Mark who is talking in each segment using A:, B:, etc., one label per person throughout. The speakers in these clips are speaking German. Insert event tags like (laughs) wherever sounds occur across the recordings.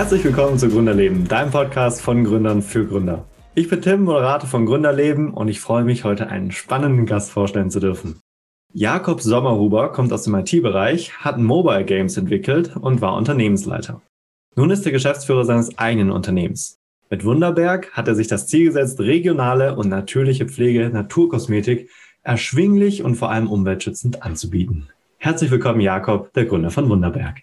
A: Herzlich willkommen zu Gründerleben, deinem Podcast von Gründern für Gründer. Ich bin Tim, Moderator von Gründerleben und ich freue mich, heute einen spannenden Gast vorstellen zu dürfen. Jakob Sommerhuber kommt aus dem IT-Bereich, hat Mobile Games entwickelt und war Unternehmensleiter. Nun ist er Geschäftsführer seines eigenen Unternehmens. Mit Wunderberg hat er sich das Ziel gesetzt, regionale und natürliche Pflege, Naturkosmetik erschwinglich und vor allem umweltschützend anzubieten. Herzlich willkommen, Jakob, der Gründer von Wunderberg.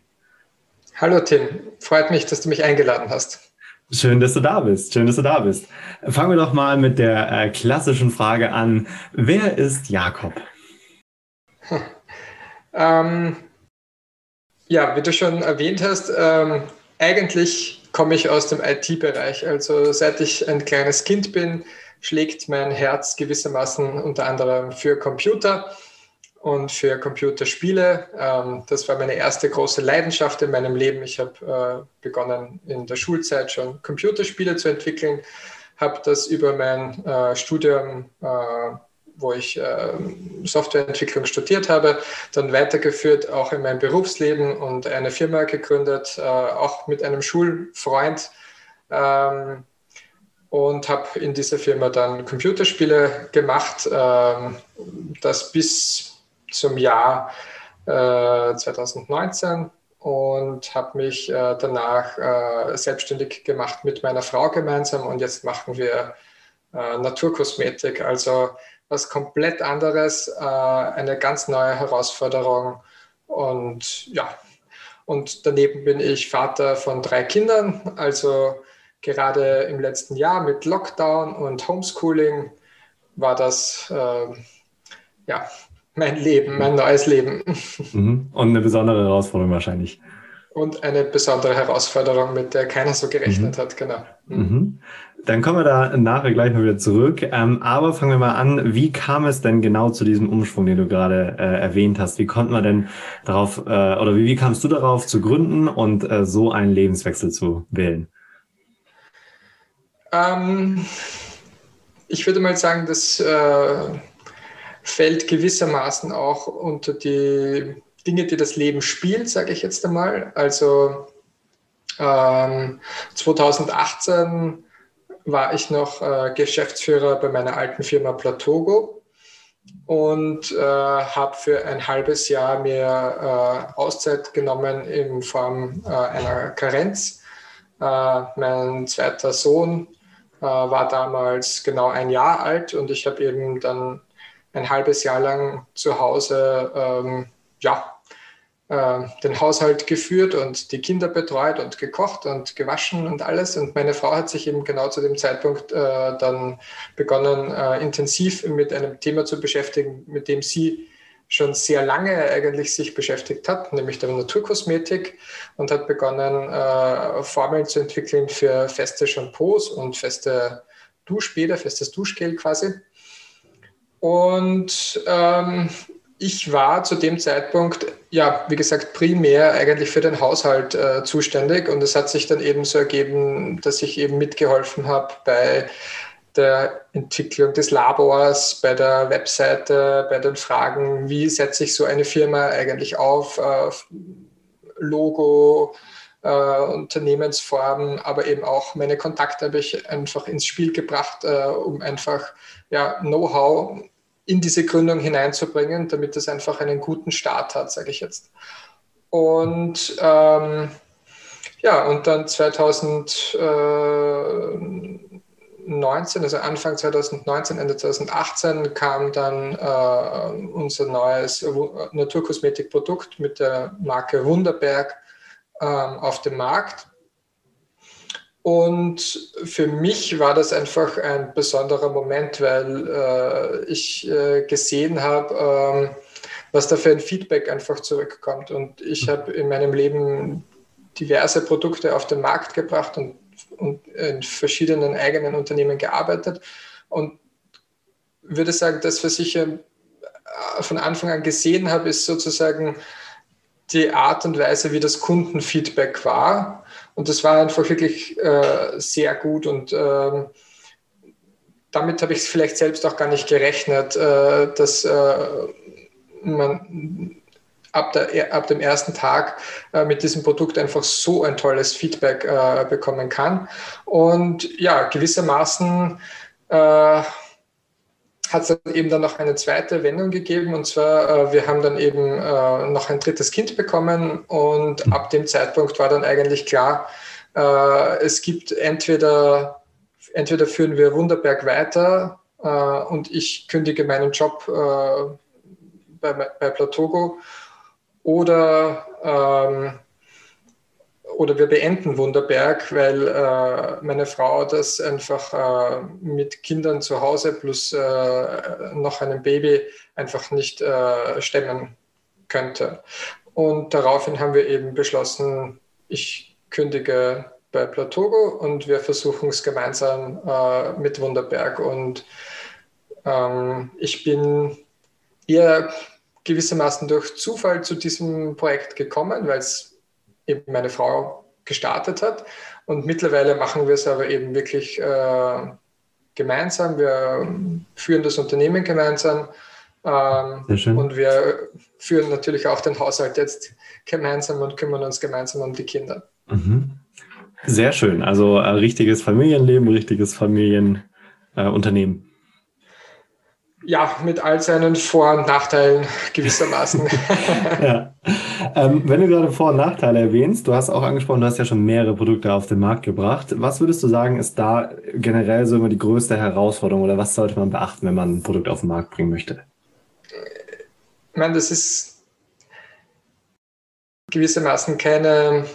B: Hallo Tim, freut mich, dass du mich eingeladen hast.
A: Schön, dass du da bist. Schön, dass du da bist. Fangen wir doch mal mit der äh, klassischen Frage an. Wer ist Jakob?
B: Hm. Ähm, ja, wie du schon erwähnt hast, ähm, eigentlich komme ich aus dem IT-Bereich. Also seit ich ein kleines Kind bin, schlägt mein Herz gewissermaßen unter anderem für Computer und für Computerspiele. Ähm, das war meine erste große Leidenschaft in meinem Leben. Ich habe äh, begonnen in der Schulzeit schon Computerspiele zu entwickeln, habe das über mein äh, Studium, äh, wo ich Softwareentwicklung studiert habe, dann weitergeführt, auch in meinem Berufsleben und eine Firma gegründet, auch mit einem Schulfreund. Ähm, und habe in dieser Firma dann Computerspiele gemacht, ähm, das bis zum Jahr äh, 2019 und habe mich äh, danach äh, selbstständig gemacht mit meiner Frau gemeinsam und jetzt machen wir äh, Naturkosmetik, also was komplett anderes, äh, eine ganz neue Herausforderung und ja, und daneben bin ich Vater von drei Kindern, also gerade im letzten Jahr mit Lockdown und Homeschooling war das äh, ja mein Leben, mein neues Leben.
A: Mhm. Und eine besondere Herausforderung wahrscheinlich.
B: Und eine besondere Herausforderung, mit der keiner so gerechnet mhm. hat, genau.
A: Mhm. mhm. Dann kommen wir da nachher gleich mal wieder zurück. Ähm, aber fangen wir mal an, wie kam es denn genau zu diesem Umschwung, den du gerade äh, erwähnt hast? Wie konnte man denn darauf, äh, oder wie, wie kamst du darauf zu gründen und äh, so einen Lebenswechsel zu wählen?
B: Ähm, ich würde mal sagen, dass fällt gewissermaßen auch unter die Dinge, die das Leben spielt, sage ich jetzt einmal. Also ähm, 2018 war ich noch äh, Geschäftsführer bei meiner alten Firma Platogo und äh, habe für ein halbes Jahr mir äh, Auszeit genommen in Form äh, einer Karenz. Äh, mein zweiter Sohn äh, war damals genau ein Jahr alt und ich habe eben dann ein halbes Jahr lang zu Hause ähm, ja, äh, den Haushalt geführt und die Kinder betreut und gekocht und gewaschen und alles. Und meine Frau hat sich eben genau zu dem Zeitpunkt äh, dann begonnen, äh, intensiv mit einem Thema zu beschäftigen, mit dem sie schon sehr lange eigentlich sich beschäftigt hat, nämlich der Naturkosmetik und hat begonnen, äh, Formeln zu entwickeln für feste Shampoos und feste Duschbäder, festes Duschgel quasi. Und ähm, ich war zu dem Zeitpunkt, ja, wie gesagt, primär eigentlich für den Haushalt äh, zuständig. Und es hat sich dann eben so ergeben, dass ich eben mitgeholfen habe bei der Entwicklung des Labors, bei der Webseite, bei den Fragen, wie setze ich so eine Firma eigentlich auf, äh, Logo, äh, Unternehmensform, aber eben auch meine Kontakte habe ich einfach ins Spiel gebracht, äh, um einfach ja, Know-how in diese Gründung hineinzubringen, damit es einfach einen guten Start hat, sage ich jetzt. Und ähm, ja, und dann 2019, also Anfang 2019, Ende 2018 kam dann äh, unser neues Naturkosmetikprodukt mit der Marke Wunderberg auf den Markt. Und für mich war das einfach ein besonderer Moment, weil äh, ich äh, gesehen habe, ähm, was da für ein Feedback einfach zurückkommt. Und ich mhm. habe in meinem Leben diverse Produkte auf den Markt gebracht und, und in verschiedenen eigenen Unternehmen gearbeitet. Und würde sagen, das, was ich äh, von Anfang an gesehen habe, ist sozusagen die Art und Weise, wie das Kundenfeedback war. Und das war einfach wirklich äh, sehr gut und äh, damit habe ich es vielleicht selbst auch gar nicht gerechnet, äh, dass äh, man ab, der, ab dem ersten Tag äh, mit diesem Produkt einfach so ein tolles Feedback äh, bekommen kann. Und ja, gewissermaßen äh, hat es dann eben dann noch eine zweite Wendung gegeben. Und zwar, äh, wir haben dann eben äh, noch ein drittes Kind bekommen. Und ab dem Zeitpunkt war dann eigentlich klar, äh, es gibt entweder, entweder führen wir Wunderberg weiter äh, und ich kündige meinen Job äh, bei, bei Platogo oder ähm, oder wir beenden Wunderberg, weil äh, meine Frau das einfach äh, mit Kindern zu Hause plus äh, noch einem Baby einfach nicht äh, stemmen könnte. Und daraufhin haben wir eben beschlossen, ich kündige bei Platogo und wir versuchen es gemeinsam äh, mit Wunderberg. Und ähm, ich bin eher gewissermaßen durch Zufall zu diesem Projekt gekommen, weil es eben meine Frau gestartet hat. Und mittlerweile machen wir es aber eben wirklich äh, gemeinsam. Wir führen das Unternehmen gemeinsam. Ähm, und wir führen natürlich auch den Haushalt jetzt gemeinsam und kümmern uns gemeinsam um die Kinder.
A: Mhm. Sehr schön. Also ein äh, richtiges Familienleben, richtiges Familienunternehmen. Äh,
B: ja, mit all seinen Vor- und Nachteilen gewissermaßen. (laughs)
A: ja. Ähm, wenn du gerade Vor- und Nachteile erwähnst, du hast auch angesprochen, du hast ja schon mehrere Produkte auf den Markt gebracht. Was würdest du sagen, ist da generell so immer die größte Herausforderung oder was sollte man beachten, wenn man ein Produkt auf den Markt bringen möchte?
B: Ich meine, das ist gewissermaßen keine,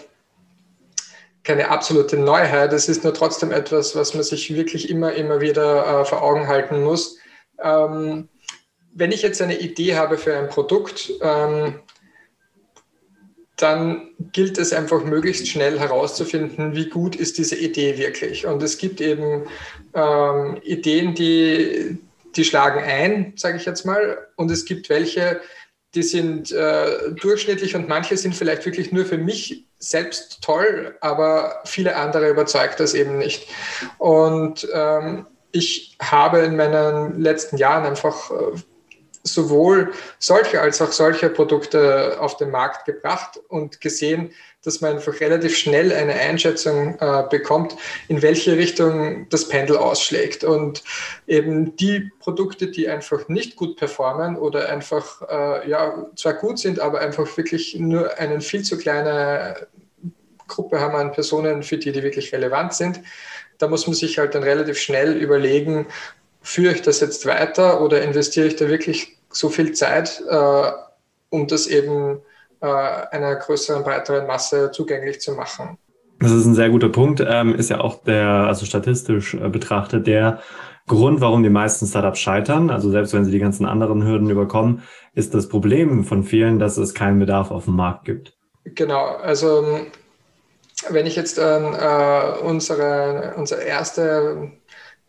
B: keine absolute Neuheit. Es ist nur trotzdem etwas, was man sich wirklich immer, immer wieder äh, vor Augen halten muss ähm, wenn ich jetzt eine Idee habe für ein Produkt, ähm, dann gilt es einfach möglichst schnell herauszufinden, wie gut ist diese Idee wirklich. Und es gibt eben ähm, Ideen, die, die schlagen ein, sage ich jetzt mal, und es gibt welche, die sind äh, durchschnittlich und manche sind vielleicht wirklich nur für mich selbst toll, aber viele andere überzeugt das eben nicht. Und ähm, ich habe in meinen letzten Jahren einfach äh, sowohl solche als auch solche Produkte auf den Markt gebracht und gesehen, dass man einfach relativ schnell eine Einschätzung äh, bekommt, in welche Richtung das Pendel ausschlägt. Und eben die Produkte, die einfach nicht gut performen oder einfach äh, ja, zwar gut sind, aber einfach wirklich nur eine viel zu kleine Gruppe haben an Personen, für die die wirklich relevant sind, da muss man sich halt dann relativ schnell überlegen, führe ich das jetzt weiter oder investiere ich da wirklich so viel Zeit, äh, um das eben äh, einer größeren, breiteren Masse zugänglich zu machen.
A: Das ist ein sehr guter Punkt. Ähm, ist ja auch der, also statistisch äh, betrachtet, der Grund, warum die meisten Startups scheitern. Also selbst wenn sie die ganzen anderen Hürden überkommen, ist das Problem von vielen, dass es keinen Bedarf auf dem Markt gibt.
B: Genau. Also wenn ich jetzt an äh, unsere, unsere erste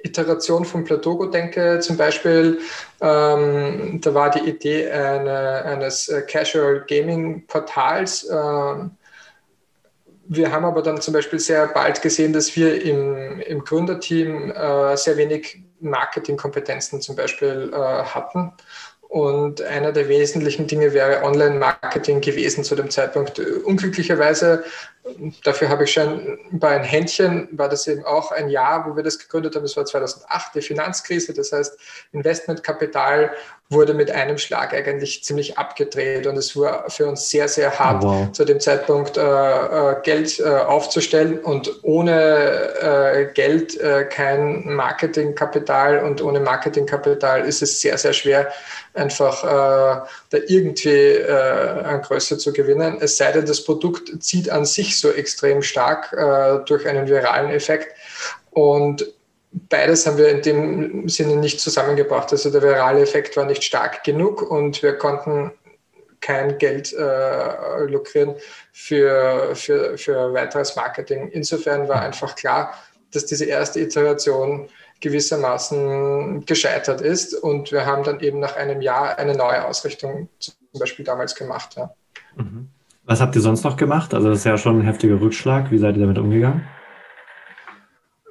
B: Iteration von Platogo denke, zum Beispiel, ähm, da war die Idee eine, eines äh, Casual Gaming Portals. Ähm, wir haben aber dann zum Beispiel sehr bald gesehen, dass wir im, im Gründerteam äh, sehr wenig Marketingkompetenzen zum Beispiel äh, hatten und einer der wesentlichen Dinge wäre Online-Marketing gewesen zu dem Zeitpunkt. Unglücklicherweise, dafür habe ich schon bei ein Händchen, war das eben auch ein Jahr, wo wir das gegründet haben. Das war 2008, die Finanzkrise. Das heißt, Investmentkapital wurde mit einem Schlag eigentlich ziemlich abgedreht und es war für uns sehr, sehr hart, wow. zu dem Zeitpunkt äh, äh, Geld äh, aufzustellen und ohne äh, Geld äh, kein Marketingkapital und ohne Marketingkapital ist es sehr, sehr schwer, einfach äh, da irgendwie an Größe zu gewinnen. Es sei denn, das Produkt zieht an sich so extrem stark durch einen viralen Effekt und beides haben wir in dem Sinne nicht zusammengebracht. Also der virale Effekt war nicht stark genug und wir konnten kein Geld äh, lukrieren für, für, für weiteres Marketing. Insofern war einfach klar, dass diese erste Iteration gewissermaßen gescheitert ist und wir haben dann eben nach einem Jahr eine neue Ausrichtung zum Beispiel damals gemacht. Ja.
A: Mhm. Was habt ihr sonst noch gemacht? Also das ist ja schon ein heftiger Rückschlag. Wie seid ihr damit umgegangen?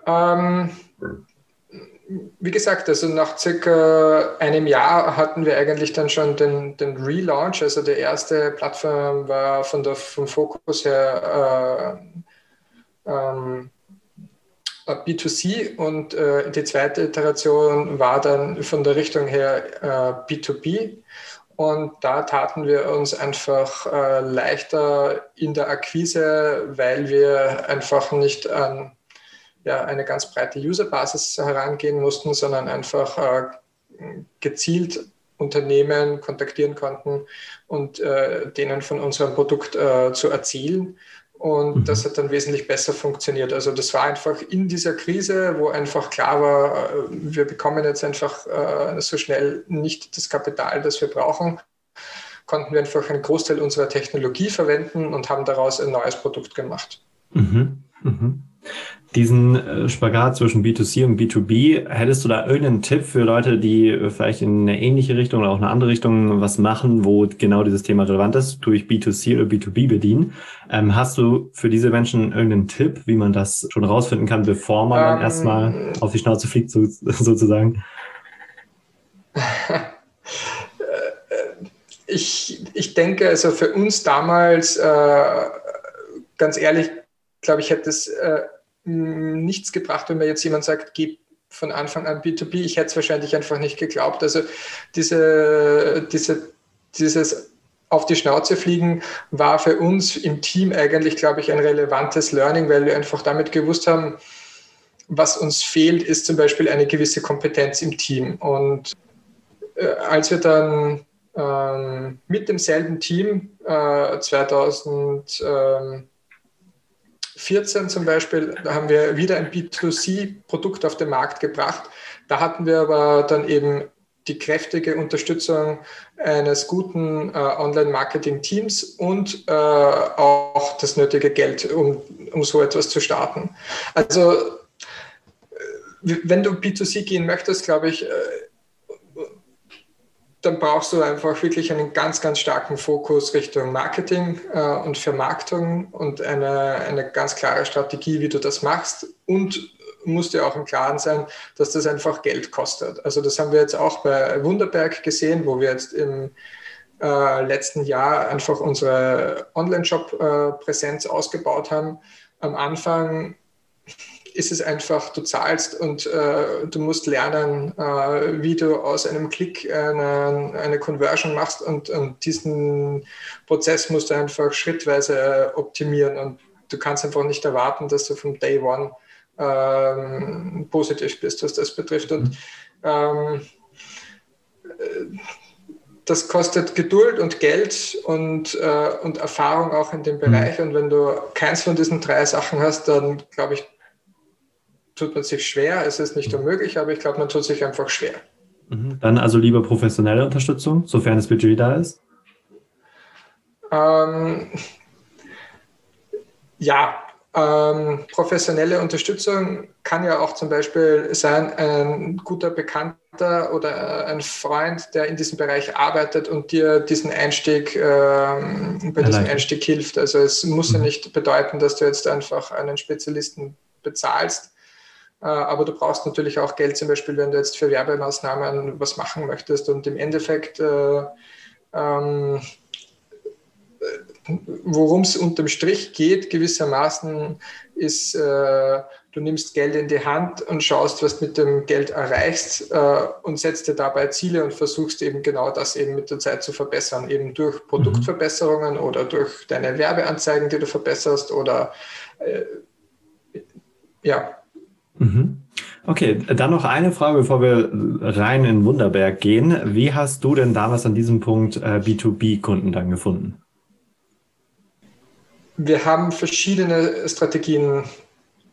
B: Ähm, wie gesagt, also nach circa einem Jahr hatten wir eigentlich dann schon den, den Relaunch. Also die erste Plattform war von der, vom Fokus her äh, ähm, B2C und äh, die zweite Iteration war dann von der Richtung her äh, B2B. Und da taten wir uns einfach äh, leichter in der Akquise, weil wir einfach nicht an ja, eine ganz breite Userbasis herangehen mussten, sondern einfach äh, gezielt Unternehmen kontaktieren konnten und äh, denen von unserem Produkt äh, zu erzählen. Und mhm. das hat dann wesentlich besser funktioniert. Also das war einfach in dieser Krise, wo einfach klar war, äh, wir bekommen jetzt einfach äh, so schnell nicht das Kapital, das wir brauchen, konnten wir einfach einen Großteil unserer Technologie verwenden und haben daraus ein neues Produkt gemacht. Mhm.
A: Mhm diesen äh, Spagat zwischen B2C und B2B, hättest du da irgendeinen Tipp für Leute, die äh, vielleicht in eine ähnliche Richtung oder auch eine andere Richtung was machen, wo genau dieses Thema relevant ist, durch B2C oder B2B bedienen? Ähm, hast du für diese Menschen irgendeinen Tipp, wie man das schon rausfinden kann, bevor man dann ähm, erstmal auf die Schnauze fliegt, so, (laughs) sozusagen? (laughs)
B: ich, ich denke, also für uns damals, äh, ganz ehrlich, glaube ich, hätte es äh, nichts gebracht, wenn mir jetzt jemand sagt, gib von Anfang an B2B. Ich hätte es wahrscheinlich einfach nicht geglaubt. Also diese, diese, dieses auf die Schnauze fliegen war für uns im Team eigentlich, glaube ich, ein relevantes Learning, weil wir einfach damit gewusst haben, was uns fehlt, ist zum Beispiel eine gewisse Kompetenz im Team. Und äh, als wir dann ähm, mit demselben Team äh, 2000, ähm, 2014 zum Beispiel haben wir wieder ein B2C-Produkt auf den Markt gebracht. Da hatten wir aber dann eben die kräftige Unterstützung eines guten äh, Online-Marketing-Teams und äh, auch das nötige Geld, um, um so etwas zu starten. Also äh, wenn du B2C gehen möchtest, glaube ich, äh, dann brauchst du einfach wirklich einen ganz, ganz starken Fokus Richtung Marketing äh, und Vermarktung und eine, eine ganz klare Strategie, wie du das machst. Und musst dir auch im Klaren sein, dass das einfach Geld kostet. Also das haben wir jetzt auch bei Wunderberg gesehen, wo wir jetzt im äh, letzten Jahr einfach unsere Online-Shop-Präsenz äh, ausgebaut haben. Am Anfang ist es einfach, du zahlst und äh, du musst lernen, äh, wie du aus einem Klick eine, eine Conversion machst und, und, diesen Prozess musst du einfach schrittweise optimieren und du kannst einfach nicht erwarten, dass du vom Day One ähm, positiv bist, was das betrifft. Und ähm, das kostet Geduld und Geld und, äh, und Erfahrung auch in dem Bereich. Mhm. Und wenn du keins von diesen drei Sachen hast, dann glaube ich, tut man sich schwer. Es ist nicht unmöglich, aber ich glaube, man tut sich einfach schwer.
A: Mhm. Dann also lieber professionelle Unterstützung, sofern das Budget da ist?
B: Ähm, ja, ähm, professionelle Unterstützung kann ja auch zum Beispiel sein, ein guter Bekannter oder ein Freund, der in diesem Bereich arbeitet und dir diesen Einstieg, ähm, bei diesem Einstieg hilft. Also es muss mhm. ja nicht bedeuten, dass du jetzt einfach einen Spezialisten bezahlst, aber du brauchst natürlich auch Geld, zum Beispiel, wenn du jetzt für Werbemaßnahmen was machen möchtest. Und im Endeffekt, äh, ähm, worum es unterm Strich geht, gewissermaßen, ist, äh, du nimmst Geld in die Hand und schaust, was du mit dem Geld erreichst äh, und setzt dir dabei Ziele und versuchst eben genau das eben mit der Zeit zu verbessern, eben durch Produktverbesserungen oder durch deine Werbeanzeigen, die du verbesserst oder äh, ja,
A: Mhm. Okay, dann noch eine Frage, bevor wir rein in Wunderberg gehen. Wie hast du denn damals an diesem Punkt äh, B2B-Kunden dann gefunden?
B: Wir haben verschiedene Strategien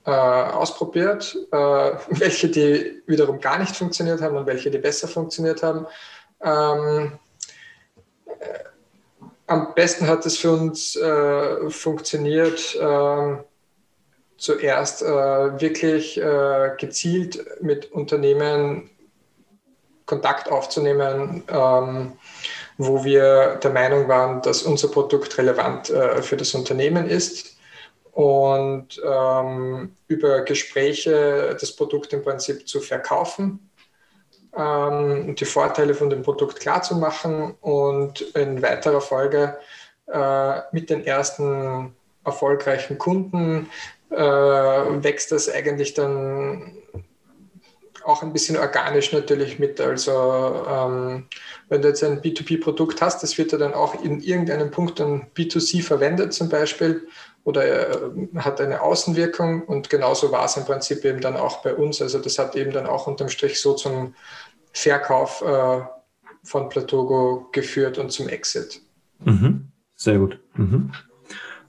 B: äh, ausprobiert, äh, (laughs) welche die wiederum gar nicht funktioniert haben und welche die besser funktioniert haben. Ähm, äh, am besten hat es für uns äh, funktioniert, ähm, zuerst äh, wirklich äh, gezielt mit Unternehmen Kontakt aufzunehmen, ähm, wo wir der Meinung waren, dass unser Produkt relevant äh, für das Unternehmen ist. und ähm, über Gespräche das Produkt im Prinzip zu verkaufen ähm, die Vorteile von dem Produkt klarzumachen und in weiterer Folge äh, mit den ersten erfolgreichen Kunden wächst das eigentlich dann auch ein bisschen organisch natürlich mit. Also ähm, wenn du jetzt ein B2B-Produkt hast, das wird ja dann auch in irgendeinem Punkt dann B2C verwendet zum Beispiel oder äh, hat eine Außenwirkung und genauso war es im Prinzip eben dann auch bei uns. Also das hat eben dann auch unterm Strich so zum Verkauf äh, von Platogo geführt und zum Exit.
A: Mhm. Sehr gut. Mhm.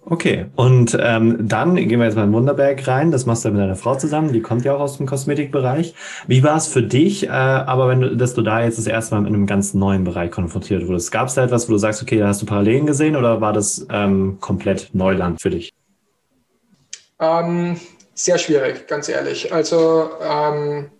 A: Okay, und ähm, dann gehen wir jetzt mal in Wunderberg rein. Das machst du mit deiner Frau zusammen. Die kommt ja auch aus dem Kosmetikbereich. Wie war es für dich, äh, aber wenn du, dass du da jetzt das erste Mal mit einem ganz neuen Bereich konfrontiert wurdest? Gab es da etwas, wo du sagst, okay, da hast du Parallelen gesehen oder war das ähm, komplett Neuland für dich?
B: Ähm, sehr schwierig, ganz ehrlich. Also ähm,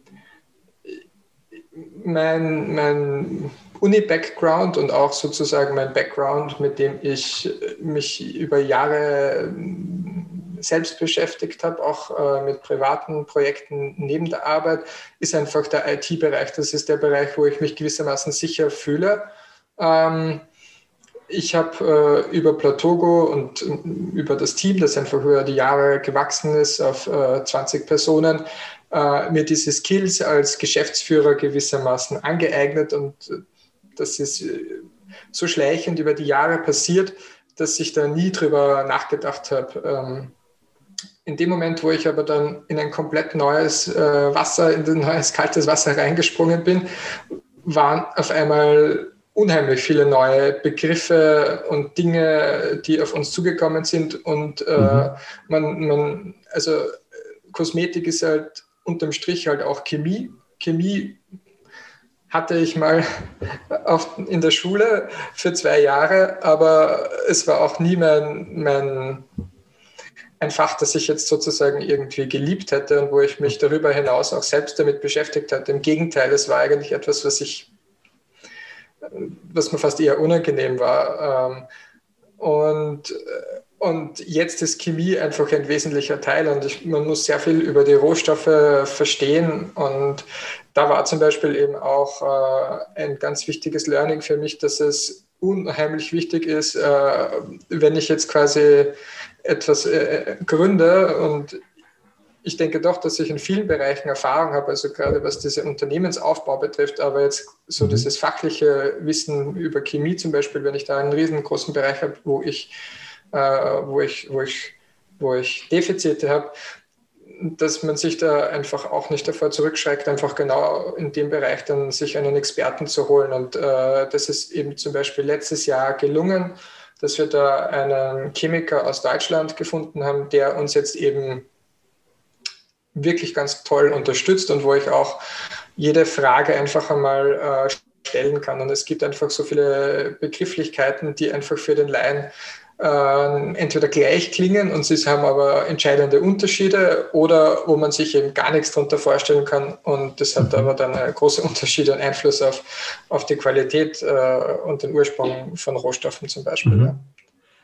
B: mein, mein Uni-Background und auch sozusagen mein Background, mit dem ich mich über Jahre ähm, selbst beschäftigt habe, auch äh, mit privaten Projekten neben der Arbeit, ist einfach der IT-Bereich. Das ist der Bereich, wo ich mich gewissermaßen sicher fühle. Ähm, ich habe äh, über Platogo und äh, über das Team, das einfach über die Jahre gewachsen ist auf äh, 20 Personen, äh, mir diese Skills als Geschäftsführer gewissermaßen angeeignet und äh, das ist äh, so schleichend über die Jahre passiert, dass ich da nie drüber nachgedacht habe. Ähm, in dem Moment, wo ich aber dann in ein komplett neues äh, Wasser, in ein neues kaltes Wasser reingesprungen bin, waren auf einmal unheimlich viele neue Begriffe und Dinge, die auf uns zugekommen sind. Und äh, mhm. man, man, also Kosmetik ist halt unterm Strich halt auch Chemie. Chemie hatte ich mal in der Schule für zwei Jahre, aber es war auch nie mein, mein ein Fach, das ich jetzt sozusagen irgendwie geliebt hätte und wo ich mich darüber hinaus auch selbst damit beschäftigt hatte. Im Gegenteil, es war eigentlich etwas, was ich, was mir fast eher unangenehm war. Ähm, und und jetzt ist Chemie einfach ein wesentlicher Teil und ich, man muss sehr viel über die Rohstoffe verstehen. Und da war zum Beispiel eben auch äh, ein ganz wichtiges Learning für mich, dass es unheimlich wichtig ist, äh, wenn ich jetzt quasi etwas äh, gründe und ich denke doch, dass ich in vielen Bereichen Erfahrung habe, also gerade was diese Unternehmensaufbau betrifft, aber jetzt so mhm. dieses fachliche Wissen über Chemie zum Beispiel, wenn ich da einen riesengroßen Bereich habe, wo ich äh, wo, ich, wo, ich, wo ich Defizite habe, dass man sich da einfach auch nicht davor zurückschreckt, einfach genau in dem Bereich dann sich einen Experten zu holen. Und äh, das ist eben zum Beispiel letztes Jahr gelungen, dass wir da einen Chemiker aus Deutschland gefunden haben, der uns jetzt eben wirklich ganz toll unterstützt und wo ich auch jede Frage einfach einmal äh, stellen kann. Und es gibt einfach so viele Begrifflichkeiten, die einfach für den Laien äh, entweder gleich klingen und sie haben aber entscheidende Unterschiede oder wo man sich eben gar nichts darunter vorstellen kann und das hat mhm. aber dann große (laughs) Unterschiede und Einfluss auf, auf die Qualität äh, und den Ursprung von Rohstoffen zum Beispiel. Mhm. Ja.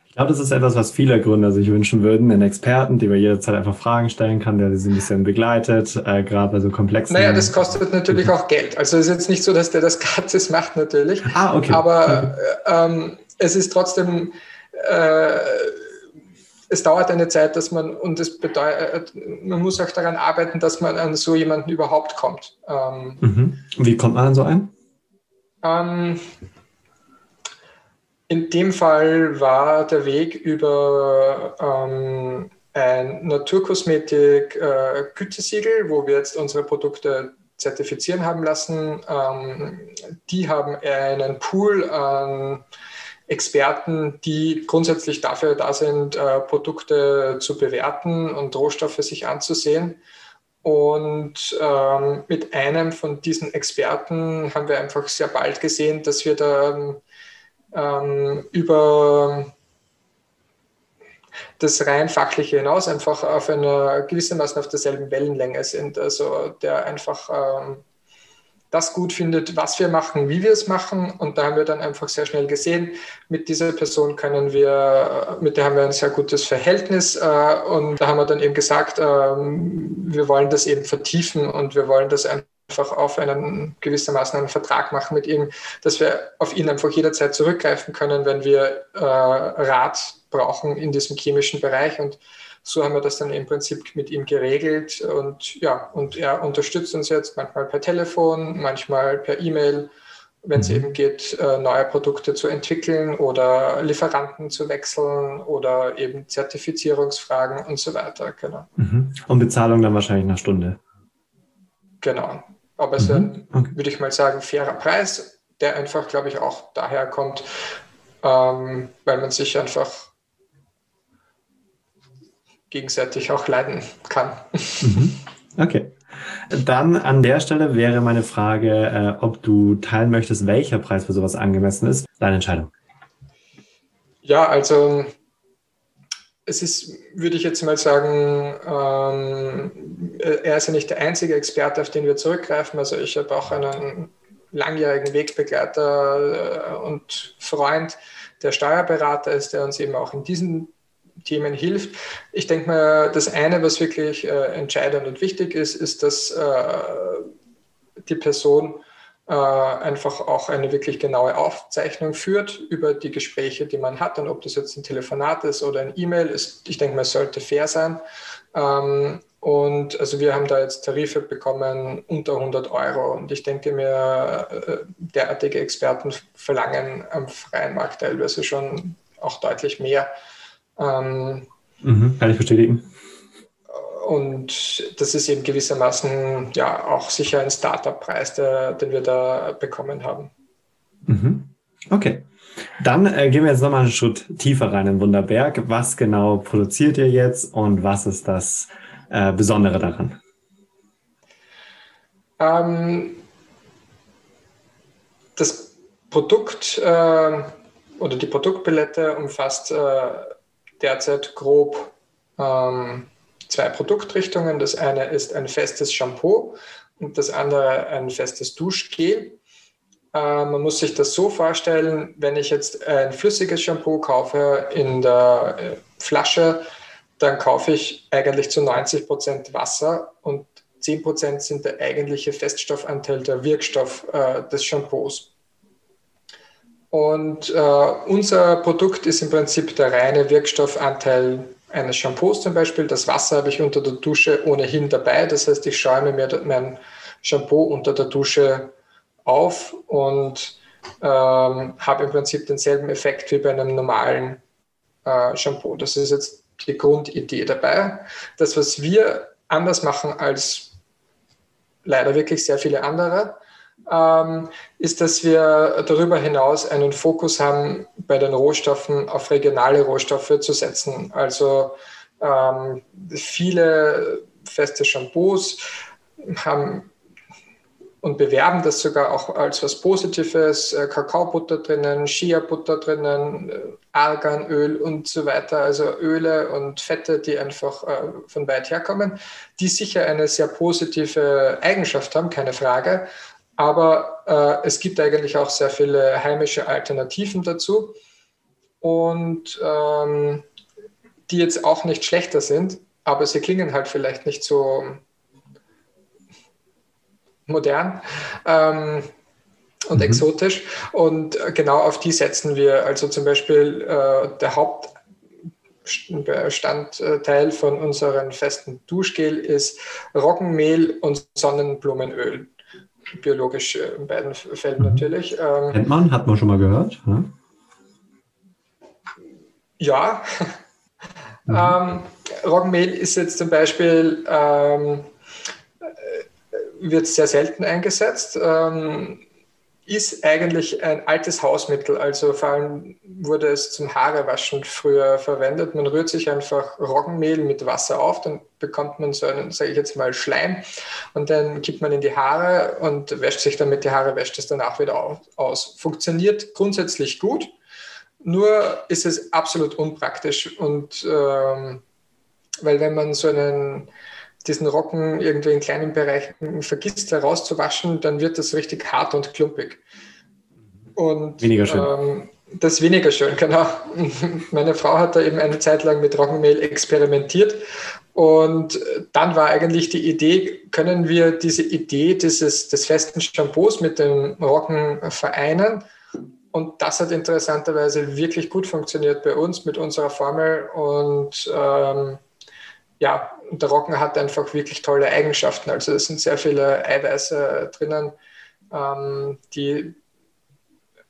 A: Ich glaube, das ist etwas, was viele Gründer sich wünschen würden, einen Experten, den man jederzeit einfach Fragen stellen kann, der sie ein bisschen begleitet, äh, gerade bei so komplexen.
B: Naja, das kostet natürlich auch Geld. Also es ist jetzt nicht so, dass der das (laughs) gratis macht natürlich. Ah, okay. Aber okay. Ähm, es ist trotzdem äh, es dauert eine Zeit, dass man, und es bedeutet, man muss auch daran arbeiten, dass man an so jemanden überhaupt kommt.
A: Ähm, mhm. Wie kommt man an so einen?
B: Ähm, in dem Fall war der Weg über ähm, ein Naturkosmetik-Gütesiegel, äh, wo wir jetzt unsere Produkte zertifizieren haben lassen. Ähm, die haben einen Pool an Experten, die grundsätzlich dafür da sind, äh, Produkte zu bewerten und Rohstoffe sich anzusehen. Und ähm, mit einem von diesen Experten haben wir einfach sehr bald gesehen, dass wir da ähm, über das rein fachliche hinaus einfach auf einer gewissermaßen auf derselben Wellenlänge sind. Also der einfach ähm, das gut findet, was wir machen, wie wir es machen. Und da haben wir dann einfach sehr schnell gesehen, mit dieser Person können wir, mit der haben wir ein sehr gutes Verhältnis. Äh, und da haben wir dann eben gesagt, ähm, wir wollen das eben vertiefen und wir wollen das einfach auf einen gewissermaßen einen Vertrag machen mit ihm, dass wir auf ihn einfach jederzeit zurückgreifen können, wenn wir äh, Rat brauchen in diesem chemischen Bereich. Und so haben wir das dann im Prinzip mit ihm geregelt und ja, und er unterstützt uns jetzt manchmal per Telefon, manchmal per E-Mail, wenn es mhm. eben geht, äh, neue Produkte zu entwickeln oder Lieferanten zu wechseln oder eben Zertifizierungsfragen und so weiter.
A: Genau. Mhm. Und Bezahlung dann wahrscheinlich nach Stunde.
B: Genau. Aber es ist ein, okay. würde ich mal sagen, fairer Preis, der einfach, glaube ich, auch daher kommt, ähm, weil man sich einfach gegenseitig auch leiden kann.
A: Mhm. Okay. Dann an der Stelle wäre meine Frage, äh, ob du teilen möchtest, welcher Preis für sowas angemessen ist. Deine Entscheidung.
B: Ja, also es ist, würde ich jetzt mal sagen, ähm, er ist ja nicht der einzige Experte, auf den wir zurückgreifen. Also ich habe auch einen langjährigen Wegbegleiter äh, und Freund, der Steuerberater ist, der uns eben auch in diesen Themen hilft. Ich denke mal, das eine, was wirklich äh, entscheidend und wichtig ist, ist, dass äh, die Person äh, einfach auch eine wirklich genaue Aufzeichnung führt über die Gespräche, die man hat. Und ob das jetzt ein Telefonat ist oder ein E-Mail ist, ich denke mal, sollte fair sein. Ähm, und also wir haben da jetzt Tarife bekommen unter 100 Euro. Und ich denke mir, äh, derartige Experten verlangen am freien Markt teilweise schon auch deutlich mehr.
A: Ähm, mhm, kann ich bestätigen.
B: Und das ist eben gewissermaßen ja auch sicher ein Startup-Preis, den wir da bekommen haben.
A: Mhm. Okay. Dann äh, gehen wir jetzt nochmal einen Schritt tiefer rein in Wunderberg. Was genau produziert ihr jetzt und was ist das äh, Besondere daran?
B: Ähm, das Produkt äh, oder die Produktpalette umfasst äh, derzeit grob ähm, zwei Produktrichtungen. Das eine ist ein festes Shampoo und das andere ein festes Duschgel. Äh, man muss sich das so vorstellen, wenn ich jetzt ein flüssiges Shampoo kaufe in der äh, Flasche, dann kaufe ich eigentlich zu 90 Prozent Wasser und 10 Prozent sind der eigentliche Feststoffanteil, der Wirkstoff äh, des Shampoos. Und äh, unser Produkt ist im Prinzip der reine Wirkstoffanteil eines Shampoos zum Beispiel. Das Wasser habe ich unter der Dusche ohnehin dabei. Das heißt, ich schäume mir mein Shampoo unter der Dusche auf und ähm, habe im Prinzip denselben Effekt wie bei einem normalen äh, Shampoo. Das ist jetzt die Grundidee dabei. Das, was wir anders machen als leider wirklich sehr viele andere, ist, dass wir darüber hinaus einen Fokus haben, bei den Rohstoffen auf regionale Rohstoffe zu setzen. Also ähm, viele feste Shampoos haben und bewerben das sogar auch als was Positives. Äh, Kakaobutter drinnen, Shea-Butter drinnen, äh, Arganöl und so weiter. Also Öle und Fette, die einfach äh, von weit herkommen, die sicher eine sehr positive Eigenschaft haben, keine Frage. Aber äh, es gibt eigentlich auch sehr viele heimische Alternativen dazu und ähm, die jetzt auch nicht schlechter sind, aber sie klingen halt vielleicht nicht so modern ähm, und mhm. exotisch. Und genau auf die setzen wir. Also zum Beispiel äh, der Hauptbestandteil von unserem festen Duschgel ist Roggenmehl und Sonnenblumenöl biologisch äh, in beiden Fällen mhm. natürlich.
A: Ähm, Kennt man, hat man schon mal gehört?
B: Ne? Ja. Mhm. (laughs) ähm, Roggenmehl ist jetzt zum Beispiel, ähm, äh, wird sehr selten eingesetzt. Ähm, ist eigentlich ein altes Hausmittel. Also vor allem wurde es zum Haarewaschen früher verwendet. Man rührt sich einfach Roggenmehl mit Wasser auf, dann bekommt man so einen, sage ich jetzt mal, Schleim und dann gibt man in die Haare und wäscht sich damit die Haare, wäscht es danach wieder aus. Funktioniert grundsätzlich gut, nur ist es absolut unpraktisch und ähm, weil wenn man so einen diesen Rocken irgendwie in kleinen Bereichen vergisst herauszuwaschen, dann wird das richtig hart und klumpig. Und,
A: weniger schön. Ähm,
B: das ist weniger schön, genau. (laughs) Meine Frau hat da eben eine Zeit lang mit Roggenmehl experimentiert und dann war eigentlich die Idee, können wir diese Idee dieses, des festen Shampoos mit dem Roggen vereinen? Und das hat interessanterweise wirklich gut funktioniert bei uns mit unserer Formel. Und ähm, ja, der Roggen hat einfach wirklich tolle Eigenschaften. Also es sind sehr viele Eiweiße drinnen, ähm, die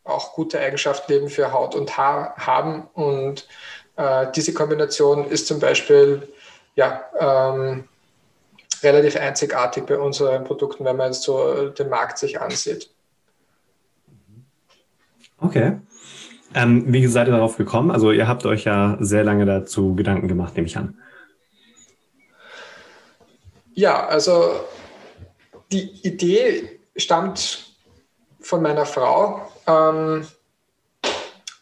B: auch gute Eigenschaften eben für Haut und Haar haben. Und äh, diese Kombination ist zum Beispiel ja, ähm, relativ einzigartig bei unseren Produkten, wenn man jetzt so den Markt sich ansieht.
A: Okay. Ähm, wie seid ihr darauf gekommen? Also ihr habt euch ja sehr lange dazu Gedanken gemacht, nehme ich an.
B: Ja, also die Idee stammt von meiner Frau. Ähm,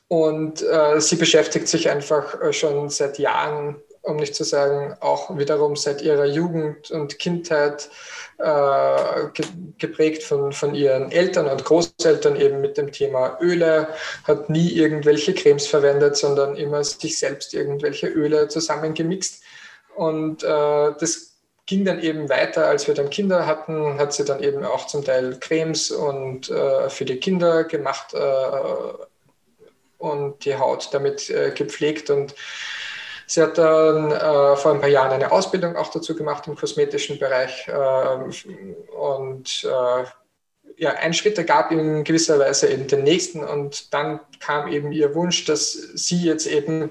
B: und äh, sie beschäftigt sich einfach äh, schon seit Jahren, um nicht zu sagen, auch wiederum seit ihrer Jugend und Kindheit äh, ge geprägt von, von ihren Eltern und Großeltern eben mit dem Thema Öle, hat nie irgendwelche Cremes verwendet, sondern immer sich selbst irgendwelche Öle zusammengemixt. Und äh, das ging dann eben weiter, als wir dann Kinder hatten, hat sie dann eben auch zum Teil Cremes und äh, für die Kinder gemacht äh, und die Haut damit äh, gepflegt und Sie hat dann äh, vor ein paar Jahren eine Ausbildung auch dazu gemacht im kosmetischen Bereich. Äh, und äh, ja, ein Schritt ergab in gewisser Weise eben den nächsten. Und dann kam eben ihr Wunsch, dass sie jetzt eben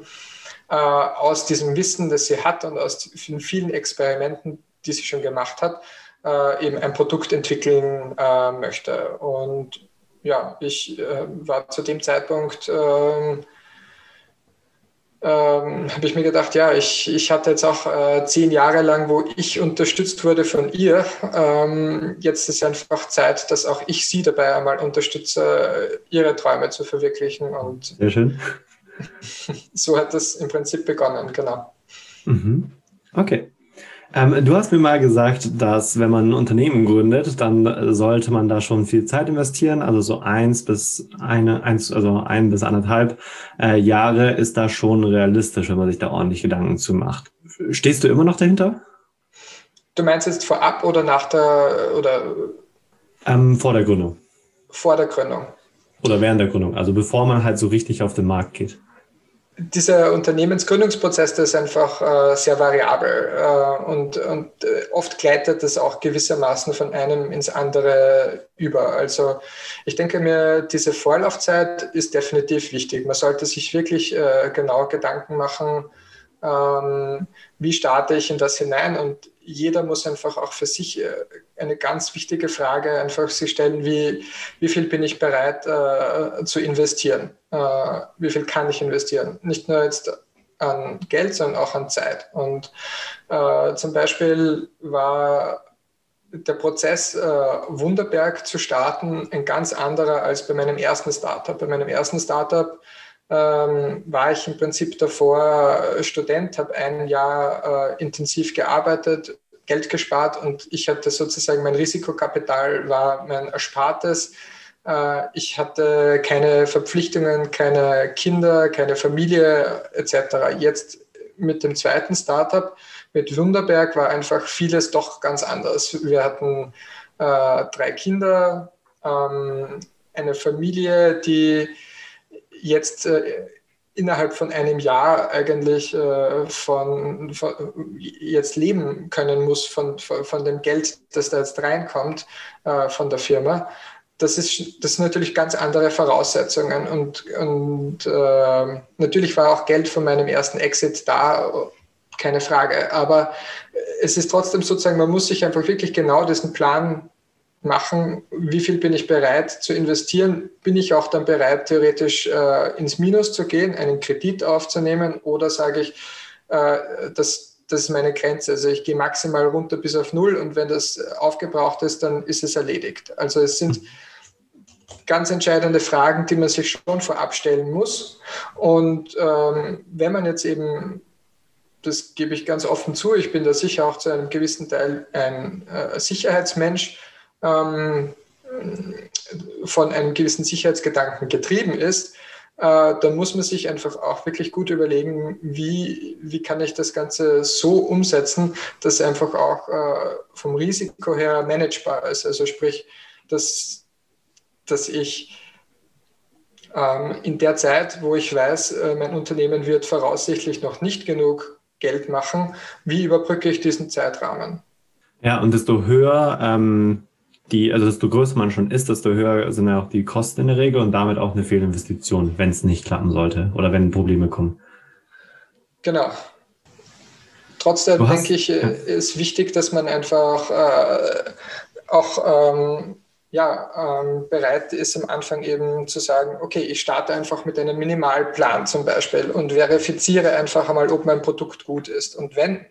B: äh, aus diesem Wissen, das sie hat und aus den vielen Experimenten, die sie schon gemacht hat, äh, eben ein Produkt entwickeln äh, möchte. Und ja, ich äh, war zu dem Zeitpunkt, ähm, ähm, habe ich mir gedacht, ja, ich, ich hatte jetzt auch äh, zehn Jahre lang, wo ich unterstützt wurde von ihr. Ähm, jetzt ist einfach Zeit, dass auch ich sie dabei einmal unterstütze, ihre Träume zu verwirklichen. Und
A: Sehr schön. (laughs)
B: so hat das im Prinzip begonnen, genau.
A: Mhm. Okay. Ähm, du hast mir mal gesagt, dass wenn man ein Unternehmen gründet, dann sollte man da schon viel Zeit investieren. Also so eins bis eine, eins, also ein bis anderthalb äh, Jahre ist da schon realistisch, wenn man sich da ordentlich Gedanken zu macht. Stehst du immer noch dahinter?
B: Du meinst jetzt vorab oder nach der oder
A: ähm, vor der Gründung?
B: Vor der Gründung.
A: Oder während der Gründung, also bevor man halt so richtig auf den Markt geht
B: dieser Unternehmensgründungsprozess, der ist einfach äh, sehr variabel äh, und, und äh, oft gleitet das auch gewissermaßen von einem ins andere über. Also ich denke mir, diese Vorlaufzeit ist definitiv wichtig. Man sollte sich wirklich äh, genau Gedanken machen, ähm, wie starte ich in das hinein und jeder muss einfach auch für sich äh, eine ganz wichtige Frage einfach sich stellen, wie, wie viel bin ich bereit äh, zu investieren? Äh, wie viel kann ich investieren? Nicht nur jetzt an Geld, sondern auch an Zeit. Und äh, zum Beispiel war der Prozess, äh, Wunderberg zu starten, ein ganz anderer als bei meinem ersten Startup. Bei meinem ersten Startup ähm, war ich im Prinzip davor Student, habe ein Jahr äh, intensiv gearbeitet, Geld gespart und ich hatte sozusagen mein Risikokapital war mein Erspartes. Äh, ich hatte keine Verpflichtungen, keine Kinder, keine Familie etc. Jetzt mit dem zweiten Startup, mit Wunderberg, war einfach vieles doch ganz anders. Wir hatten äh, drei Kinder, ähm, eine Familie, die jetzt äh, innerhalb von einem Jahr eigentlich äh, von, von, jetzt leben können muss von, von, von, dem Geld, das da jetzt reinkommt äh, von der Firma. Das, ist, das sind natürlich ganz andere Voraussetzungen und, und äh, natürlich war auch Geld von meinem ersten Exit da, keine Frage. Aber es ist trotzdem sozusagen, man muss sich einfach wirklich genau diesen Plan machen, wie viel bin ich bereit zu investieren, bin ich auch dann bereit, theoretisch äh, ins Minus zu gehen, einen Kredit aufzunehmen oder sage ich, äh, das, das ist meine Grenze. Also ich gehe maximal runter bis auf Null und wenn das aufgebraucht ist, dann ist es erledigt. Also es sind ganz entscheidende Fragen, die man sich schon vorab stellen muss. Und ähm, wenn man jetzt eben das gebe ich ganz offen zu. Ich bin da sicher auch zu einem gewissen Teil ein äh, Sicherheitsmensch, ähm, von einem gewissen Sicherheitsgedanken getrieben ist. Äh, dann muss man sich einfach auch wirklich gut überlegen, wie, wie kann ich das Ganze so umsetzen, dass einfach auch äh, vom Risiko her managebar ist. Also sprich, dass, dass ich ähm, in der Zeit, wo ich weiß, äh, mein Unternehmen wird voraussichtlich noch nicht genug Geld machen, wie überbrücke ich diesen Zeitrahmen?
A: Ja, und desto höher ähm, die, also desto größer man schon ist, desto höher sind ja auch die Kosten in der Regel und damit auch eine Fehlinvestition, wenn es nicht klappen sollte oder wenn Probleme kommen.
B: Genau. Trotzdem hast, denke ich, ja. ist wichtig, dass man einfach äh, auch ähm, ja, ähm, bereit ist, am Anfang eben zu sagen, okay, ich starte einfach mit einem Minimalplan zum Beispiel und verifiziere einfach einmal, ob mein Produkt gut ist. Und wenn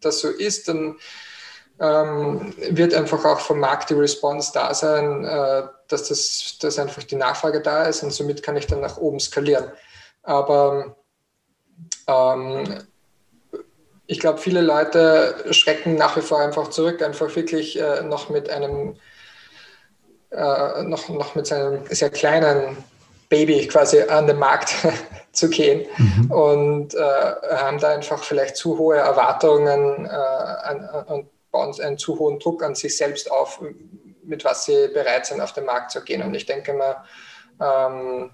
B: das so ist, dann ähm, wird einfach auch vom Markt die Response da sein, äh, dass, das, dass einfach die Nachfrage da ist und somit kann ich dann nach oben skalieren. Aber ähm, ich glaube, viele Leute schrecken nach wie vor einfach zurück, einfach wirklich äh, noch mit einem, äh, noch, noch mit seinem sehr kleinen Baby quasi an den Markt (laughs) zu gehen mhm. und äh, haben da einfach vielleicht zu hohe Erwartungen äh, an, an, bauen einen zu hohen Druck an sich selbst auf, mit was sie bereit sind, auf den Markt zu gehen. Und ich denke mal, ähm,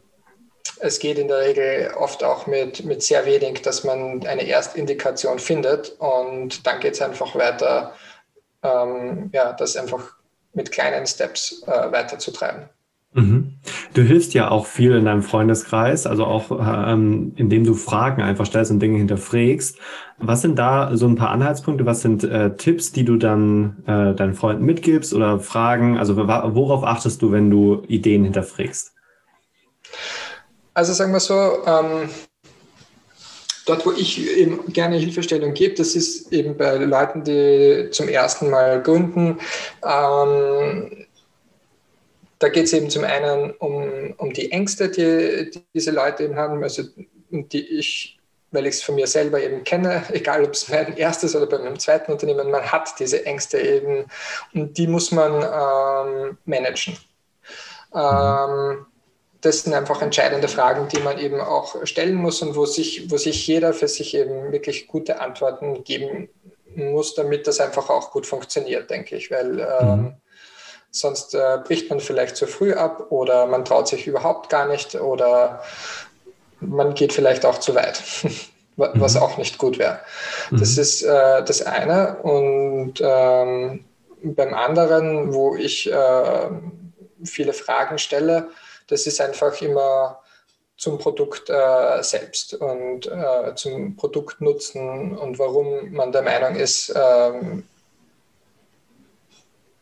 B: es geht in der Regel oft auch mit, mit sehr wenig, dass man eine Erstindikation findet und dann geht es einfach weiter, ähm, ja, das einfach mit kleinen Steps äh, weiterzutreiben.
A: Mhm. Du hilfst ja auch viel in deinem Freundeskreis, also auch ähm, indem du Fragen einfach stellst und Dinge hinterfragst. Was sind da so ein paar Anhaltspunkte? Was sind äh, Tipps, die du dann äh, deinen Freunden mitgibst oder Fragen? Also worauf achtest du, wenn du Ideen hinterfragst?
B: Also sagen wir so, ähm, dort, wo ich eben gerne Hilfestellung gebe, das ist eben bei Leuten, die zum ersten Mal gründen. Ähm, da geht es eben zum einen um, um die Ängste, die, die diese Leute eben haben, also die ich, weil ich es von mir selber eben kenne, (laughs) egal ob es mein erstes oder bei meinem zweiten Unternehmen, man hat diese Ängste eben und die muss man ähm, managen. Ähm, das sind einfach entscheidende Fragen, die man eben auch stellen muss und wo sich, wo sich jeder für sich eben wirklich gute Antworten geben muss, damit das einfach auch gut funktioniert, denke ich, weil ähm, mhm Sonst äh, bricht man vielleicht zu früh ab oder man traut sich überhaupt gar nicht oder man geht vielleicht auch zu weit, (laughs) was mhm. auch nicht gut wäre. Mhm. Das ist äh, das eine. Und ähm, beim anderen, wo ich äh, viele Fragen stelle, das ist einfach immer zum Produkt äh, selbst und äh, zum Produktnutzen und warum man der Meinung ist, ähm,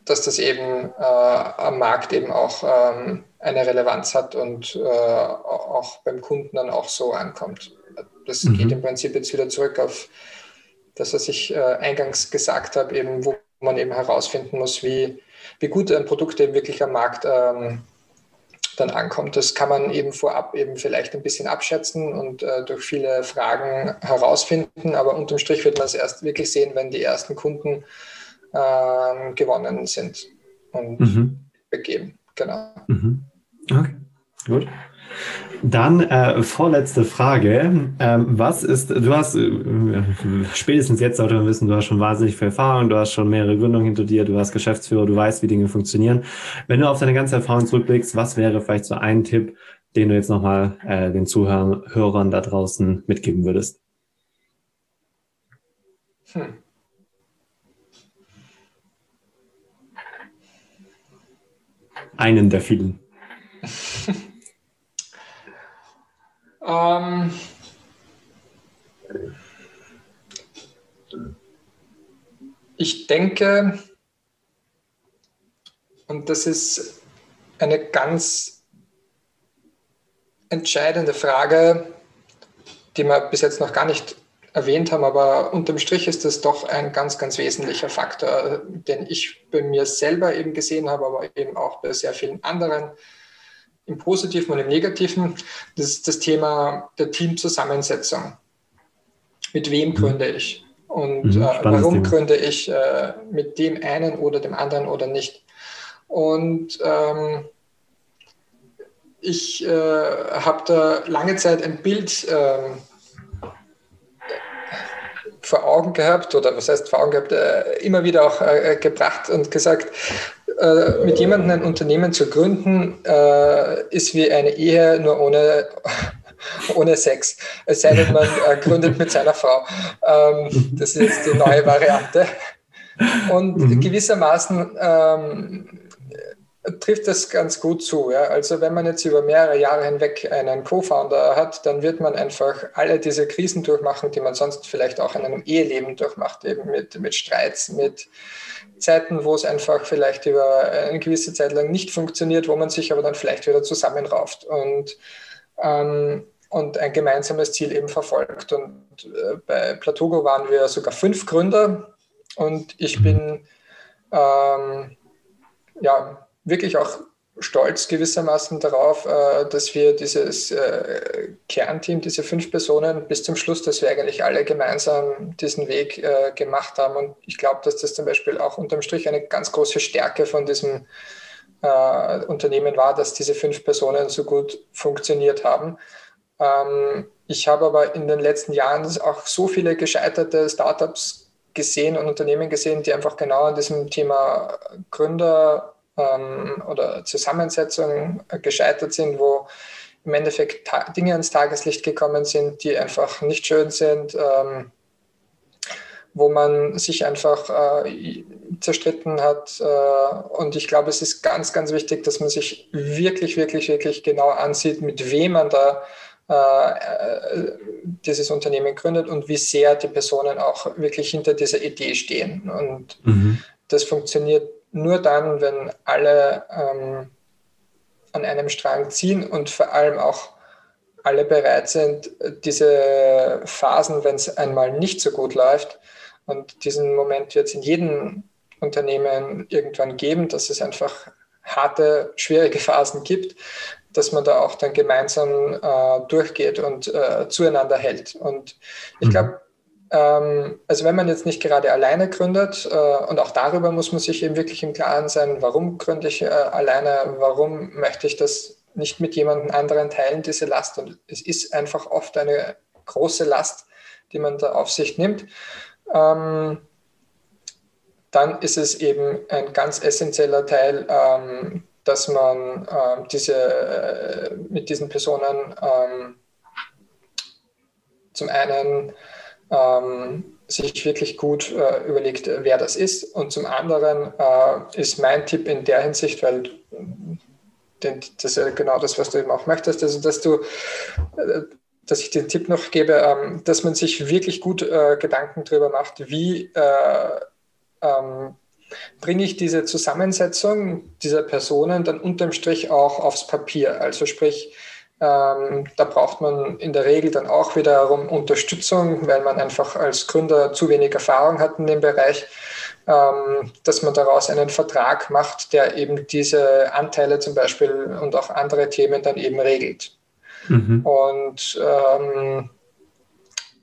B: dass das eben äh, am Markt eben auch ähm, eine Relevanz hat und äh, auch beim Kunden dann auch so ankommt. Das mhm. geht im Prinzip jetzt wieder zurück auf das, was ich äh, eingangs gesagt habe, eben wo man eben herausfinden muss, wie, wie gut ein Produkt eben wirklich am Markt ähm, dann ankommt. Das kann man eben vorab eben vielleicht ein bisschen abschätzen und äh, durch viele Fragen herausfinden, aber unterm Strich wird man es erst wirklich sehen, wenn die ersten Kunden ähm, gewonnen sind und mhm. begeben. Genau.
A: Mhm. Okay, gut. Dann äh, vorletzte Frage. Ähm, was ist, du hast äh, spätestens jetzt sollte man wissen, du hast schon wahnsinnig viel Erfahrung, du hast schon mehrere Gründungen hinter dir, du warst Geschäftsführer, du weißt, wie Dinge funktionieren. Wenn du auf deine ganze Erfahrung zurückblickst, was wäre vielleicht so ein Tipp, den du jetzt nochmal äh, den Zuhörern da draußen mitgeben würdest? Hm. Einen der vielen. (laughs) ähm,
B: ich denke, und das ist eine ganz entscheidende Frage, die wir bis jetzt noch gar nicht erwähnt haben, aber unterm Strich ist das doch ein ganz, ganz wesentlicher Faktor, den ich bei mir selber eben gesehen habe, aber eben auch bei sehr vielen anderen im Positiven und im Negativen. Das ist das Thema der Teamzusammensetzung. mit wem gründe ich und mhm, äh, warum Thema. gründe ich äh, mit dem einen oder dem anderen oder nicht. Und ähm, ich äh, habe da lange Zeit ein Bild ähm, vor Augen gehabt, oder was heißt vor Augen gehabt, äh, immer wieder auch äh, gebracht und gesagt, äh, mit jemandem ein Unternehmen zu gründen, äh, ist wie eine Ehe nur ohne, (laughs) ohne Sex. Es sei denn, man äh, gründet mit seiner Frau. Ähm, das ist jetzt die neue Variante. Und mhm. gewissermaßen ähm, trifft das ganz gut zu. Ja? Also wenn man jetzt über mehrere Jahre hinweg einen Co-Founder hat, dann wird man einfach alle diese Krisen durchmachen, die man sonst vielleicht auch in einem Eheleben durchmacht, eben mit, mit Streits, mit Zeiten, wo es einfach vielleicht über eine gewisse Zeit lang nicht funktioniert, wo man sich aber dann vielleicht wieder zusammenrauft und, ähm, und ein gemeinsames Ziel eben verfolgt. Und äh, bei Platogo waren wir sogar fünf Gründer und ich bin ähm, ja, wirklich auch stolz gewissermaßen darauf, äh, dass wir dieses äh, Kernteam, diese fünf Personen bis zum Schluss, dass wir eigentlich alle gemeinsam diesen Weg äh, gemacht haben. Und ich glaube, dass das zum Beispiel auch unterm Strich eine ganz große Stärke von diesem Unternehmen war, dass diese fünf Personen so gut funktioniert haben. Ähm, ich habe aber in den letzten Jahren auch so viele gescheiterte Startups gesehen und Unternehmen gesehen, die einfach genau an diesem Thema Gründer ähm, oder Zusammensetzungen gescheitert sind, wo im Endeffekt Dinge ans Tageslicht gekommen sind, die einfach nicht schön sind, ähm, wo man sich einfach äh, zerstritten hat. Äh, und ich glaube, es ist ganz, ganz wichtig, dass man sich wirklich, wirklich, wirklich genau ansieht, mit wem man da äh, äh dieses Unternehmen gründet und wie sehr die Personen auch wirklich hinter dieser Idee stehen. Und mhm. das funktioniert nur dann, wenn alle ähm, an einem Strang ziehen und vor allem auch alle bereit sind, diese Phasen, wenn es einmal nicht so gut läuft, und diesen Moment wird es in jedem Unternehmen irgendwann geben, dass es einfach harte, schwierige Phasen gibt, dass man da auch dann gemeinsam äh, durchgeht und äh, zueinander hält. Und ich mhm. glaube, also wenn man jetzt nicht gerade alleine gründet, äh, und auch darüber muss man sich eben wirklich im Klaren sein, warum gründe ich äh, alleine, warum möchte ich das nicht mit jemandem anderen teilen, diese Last. Und es ist einfach oft eine große Last, die man da auf sich nimmt. Ähm, dann ist es eben ein ganz essentieller Teil, ähm, dass man diese, äh, mit diesen Personen zum einen ähm, sich wirklich gut äh, überlegt, wer das ist. Und zum anderen äh, ist mein Tipp in der Hinsicht, weil den, das ist ja genau das, was du eben auch möchtest, also dass du, äh, dass ich den Tipp noch gebe, ähm, dass man sich wirklich gut äh, Gedanken darüber macht, wie äh, ähm, bringe ich diese Zusammensetzung dieser Personen dann unterm Strich auch aufs Papier. Also sprich, ähm, da braucht man in der Regel dann auch wiederum Unterstützung, weil man einfach als Gründer zu wenig Erfahrung hat in dem Bereich, ähm, dass man daraus einen Vertrag macht, der eben diese Anteile zum Beispiel und auch andere Themen dann eben regelt. Mhm. Und ähm,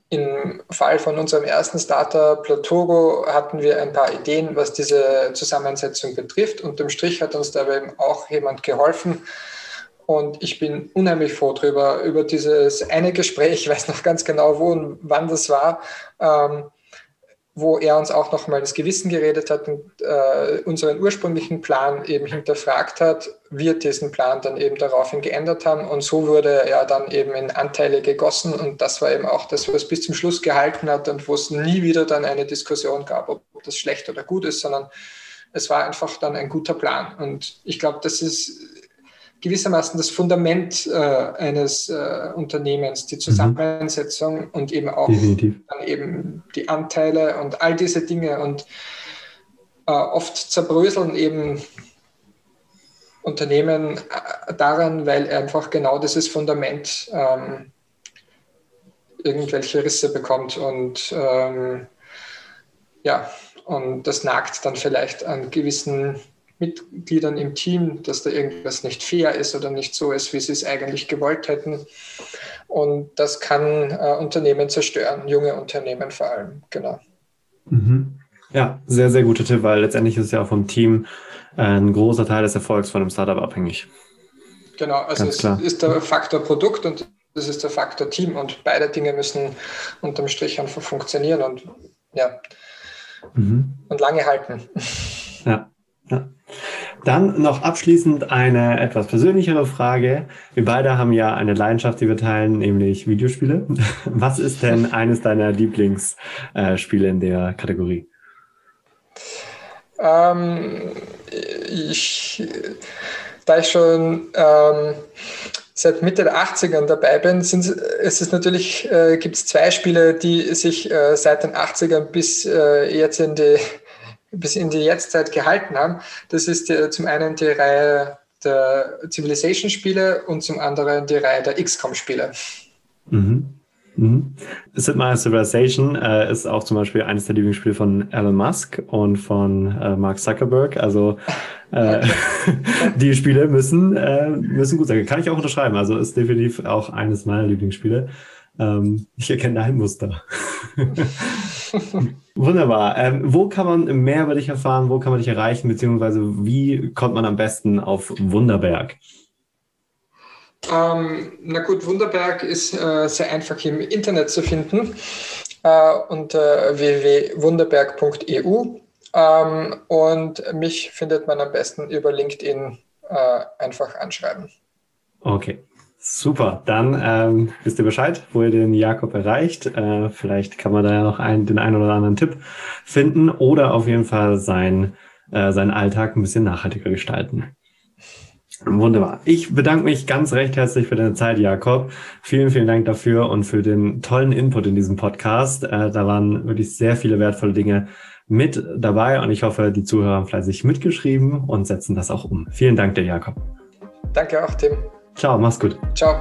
B: im Fall von unserem ersten Starter Platogo hatten wir ein paar Ideen, was diese Zusammensetzung betrifft. Und im Strich hat uns dabei eben auch jemand geholfen, und ich bin unheimlich froh darüber, über dieses eine Gespräch, ich weiß noch ganz genau, wo und wann das war, ähm, wo er uns auch nochmal das Gewissen geredet hat und äh, unseren ursprünglichen Plan eben hinterfragt hat, wir diesen Plan dann eben daraufhin geändert haben. Und so wurde er dann eben in Anteile gegossen. Und das war eben auch das, was bis zum Schluss gehalten hat und wo es nie wieder dann eine Diskussion gab, ob das schlecht oder gut ist, sondern es war einfach dann ein guter Plan. Und ich glaube, das ist gewissermaßen das Fundament äh, eines äh, Unternehmens, die mhm. Zusammensetzung mhm. und eben auch Definitiv. dann eben die Anteile und all diese Dinge. Und äh, oft zerbröseln eben Unternehmen äh, daran, weil einfach genau dieses Fundament ähm, irgendwelche Risse bekommt und ähm, ja, und das nagt dann vielleicht an gewissen Mitgliedern im Team, dass da irgendwas nicht fair ist oder nicht so ist, wie sie es eigentlich gewollt hätten. und das kann äh, Unternehmen zerstören, junge Unternehmen vor allem, genau.
A: Mhm. Ja, sehr, sehr guter Tipp, weil letztendlich ist ja auch vom Team äh, ein großer Teil des Erfolgs von einem Startup abhängig.
B: Genau, also Ganz es klar. ist der Faktor Produkt und es ist der Faktor Team und beide Dinge müssen unterm Strich einfach funktionieren und ja, mhm. und lange halten.
A: Ja, ja. Dann noch abschließend eine etwas persönlichere Frage. Wir beide haben ja eine Leidenschaft, die wir teilen, nämlich Videospiele. (laughs) Was ist denn (laughs) eines deiner Lieblingsspiele in der Kategorie?
B: Ähm, ich, da ich schon ähm, seit Mitte der 80ern dabei bin, sind, es ist natürlich, äh, gibt es zwei Spiele, die sich äh, seit den 80ern bis äh, jetzt in die bis in die Jetztzeit gehalten haben. Das ist die, zum einen die Reihe der Civilization-Spiele und zum anderen die Reihe der XCOM-Spiele.
A: Mhm. Mhm. Sid Civilization äh, ist auch zum Beispiel eines der Lieblingsspiele von Elon Musk und von äh, Mark Zuckerberg. Also äh, (laughs) die Spiele müssen, äh, müssen gut sein. Kann ich auch unterschreiben. Also ist definitiv auch eines meiner Lieblingsspiele. Ähm, ich erkenne ein Muster. (laughs) Wunderbar. Ähm, wo kann man mehr über dich erfahren? Wo kann man dich erreichen? Beziehungsweise wie kommt man am besten auf Wunderberg?
B: Ähm, na gut, Wunderberg ist äh, sehr einfach im Internet zu finden äh, unter www.wunderberg.eu ähm, und mich findet man am besten über LinkedIn äh, einfach anschreiben.
A: Okay, Super, dann ähm, wisst ihr Bescheid, wo ihr den Jakob erreicht. Äh, vielleicht kann man da ja noch einen, den einen oder anderen Tipp finden oder auf jeden Fall sein, äh, seinen Alltag ein bisschen nachhaltiger gestalten. Wunderbar. Ich bedanke mich ganz recht herzlich für deine Zeit, Jakob. Vielen, vielen Dank dafür und für den tollen Input in diesem Podcast. Äh, da waren wirklich sehr viele wertvolle Dinge mit dabei und ich hoffe, die Zuhörer haben fleißig mitgeschrieben und setzen das auch um. Vielen Dank dir, Jakob.
B: Danke auch, Tim.
A: Ciao, mach's gut.
B: Ciao.